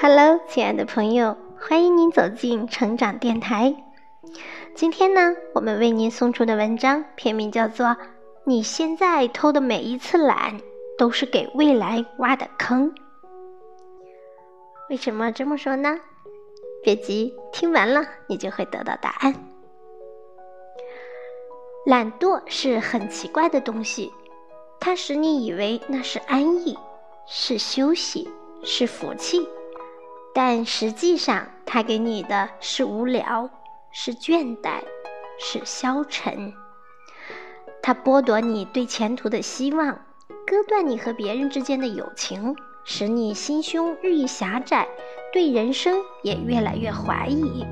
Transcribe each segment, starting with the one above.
Hello，亲爱的朋友，欢迎您走进成长电台。今天呢，我们为您送出的文章片名叫做《你现在偷的每一次懒，都是给未来挖的坑》。为什么这么说呢？别急，听完了你就会得到答案。懒惰是很奇怪的东西，它使你以为那是安逸，是休息，是福气，但实际上它给你的是无聊，是倦怠，是消沉。它剥夺你对前途的希望，割断你和别人之间的友情，使你心胸日益狭窄，对人生也越来越怀疑。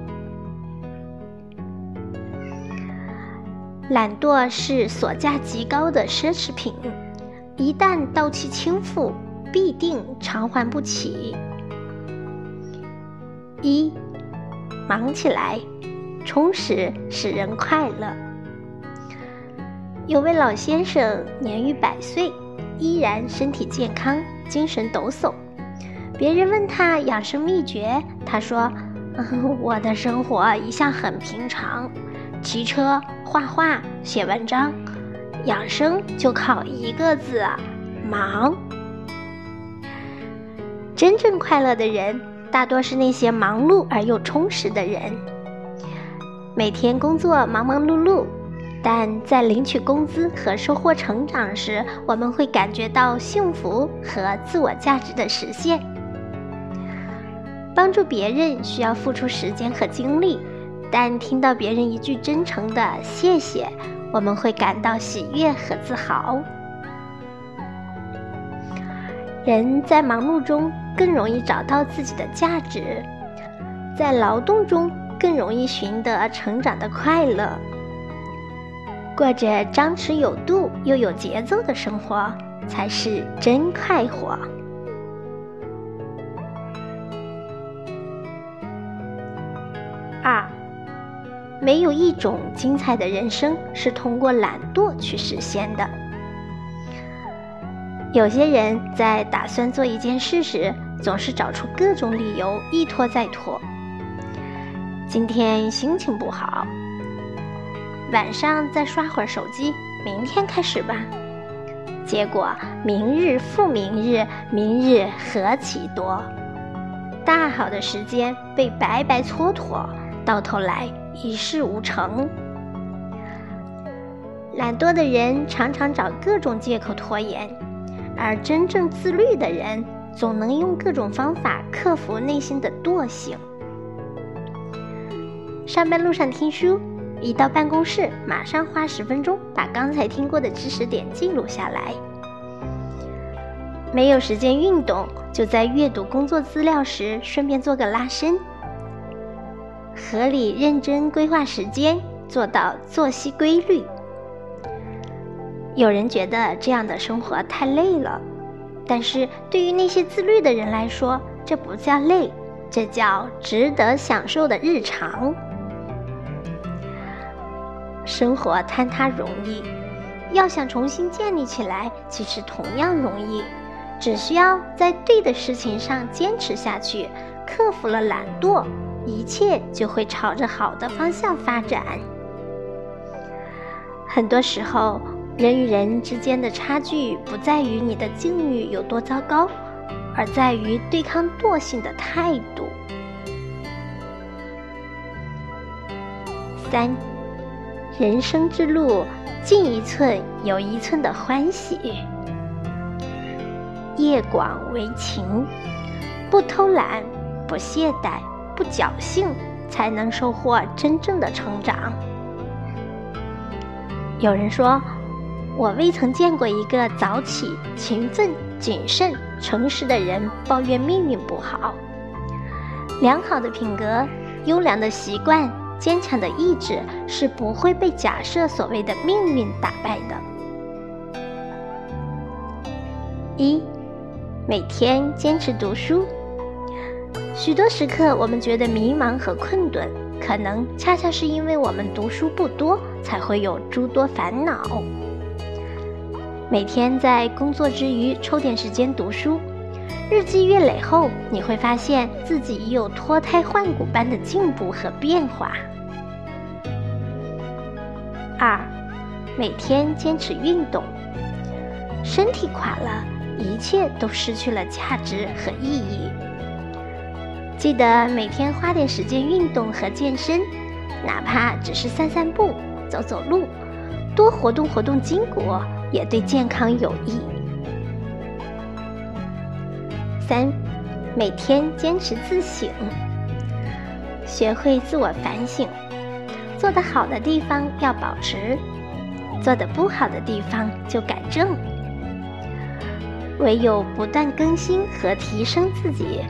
懒惰是所价极高的奢侈品，一旦到期倾付，必定偿还不起。一，忙起来，充实使人快乐。有位老先生年逾百岁，依然身体健康，精神抖擞。别人问他养生秘诀，他说：“ 我的生活一向很平常。”骑车、画画、写文章，养生就靠一个字：忙。真正快乐的人，大多是那些忙碌而又充实的人。每天工作忙忙碌碌，但在领取工资和收获成长时，我们会感觉到幸福和自我价值的实现。帮助别人需要付出时间和精力。但听到别人一句真诚的谢谢，我们会感到喜悦和自豪。人在忙碌中更容易找到自己的价值，在劳动中更容易寻得成长的快乐。过着张弛有度又有节奏的生活，才是真快活。二。没有一种精彩的人生是通过懒惰去实现的。有些人在打算做一件事时，总是找出各种理由，一拖再拖。今天心情不好，晚上再刷会儿手机，明天开始吧。结果明日复明日，明日何其多，大好的时间被白白蹉跎，到头来。一事无成，懒惰的人常常找各种借口拖延，而真正自律的人总能用各种方法克服内心的惰性。上班路上听书，一到办公室马上花十分钟把刚才听过的知识点记录下来。没有时间运动，就在阅读工作资料时顺便做个拉伸。合理认真规划时间，做到作息规律。有人觉得这样的生活太累了，但是对于那些自律的人来说，这不叫累，这叫值得享受的日常。生活坍塌容易，要想重新建立起来，其实同样容易，只需要在对的事情上坚持下去，克服了懒惰。一切就会朝着好的方向发展。很多时候，人与人之间的差距不在于你的境遇有多糟糕，而在于对抗惰性的态度。三，人生之路，进一寸有一寸的欢喜。夜广为情，不偷懒，不懈怠。不侥幸，才能收获真正的成长。有人说，我未曾见过一个早起、勤奋、谨慎、诚实的人抱怨命运不好。良好的品格、优良的习惯、坚强的意志是不会被假设所谓的命运打败的。一，每天坚持读书。许多时刻，我们觉得迷茫和困顿，可能恰恰是因为我们读书不多，才会有诸多烦恼。每天在工作之余抽点时间读书，日积月累后，你会发现自己有脱胎换骨般的进步和变化。二，每天坚持运动。身体垮了，一切都失去了价值和意义。记得每天花点时间运动和健身，哪怕只是散散步、走走路，多活动活动筋骨，也对健康有益。三，每天坚持自省，学会自我反省，做得好的地方要保持，做得不好的地方就改正。唯有不断更新和提升自己，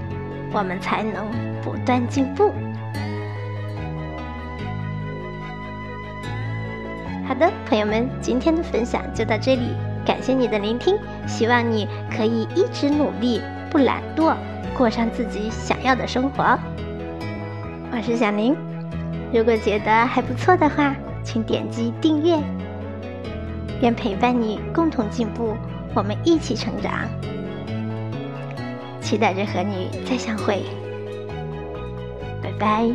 我们才能不断进步。好的，朋友们，今天的分享就到这里，感谢你的聆听，希望你可以一直努力。不懒惰，过上自己想要的生活。我是小宁，如果觉得还不错的话，请点击订阅。愿陪伴你共同进步，我们一起成长。期待着和你再相会，拜拜。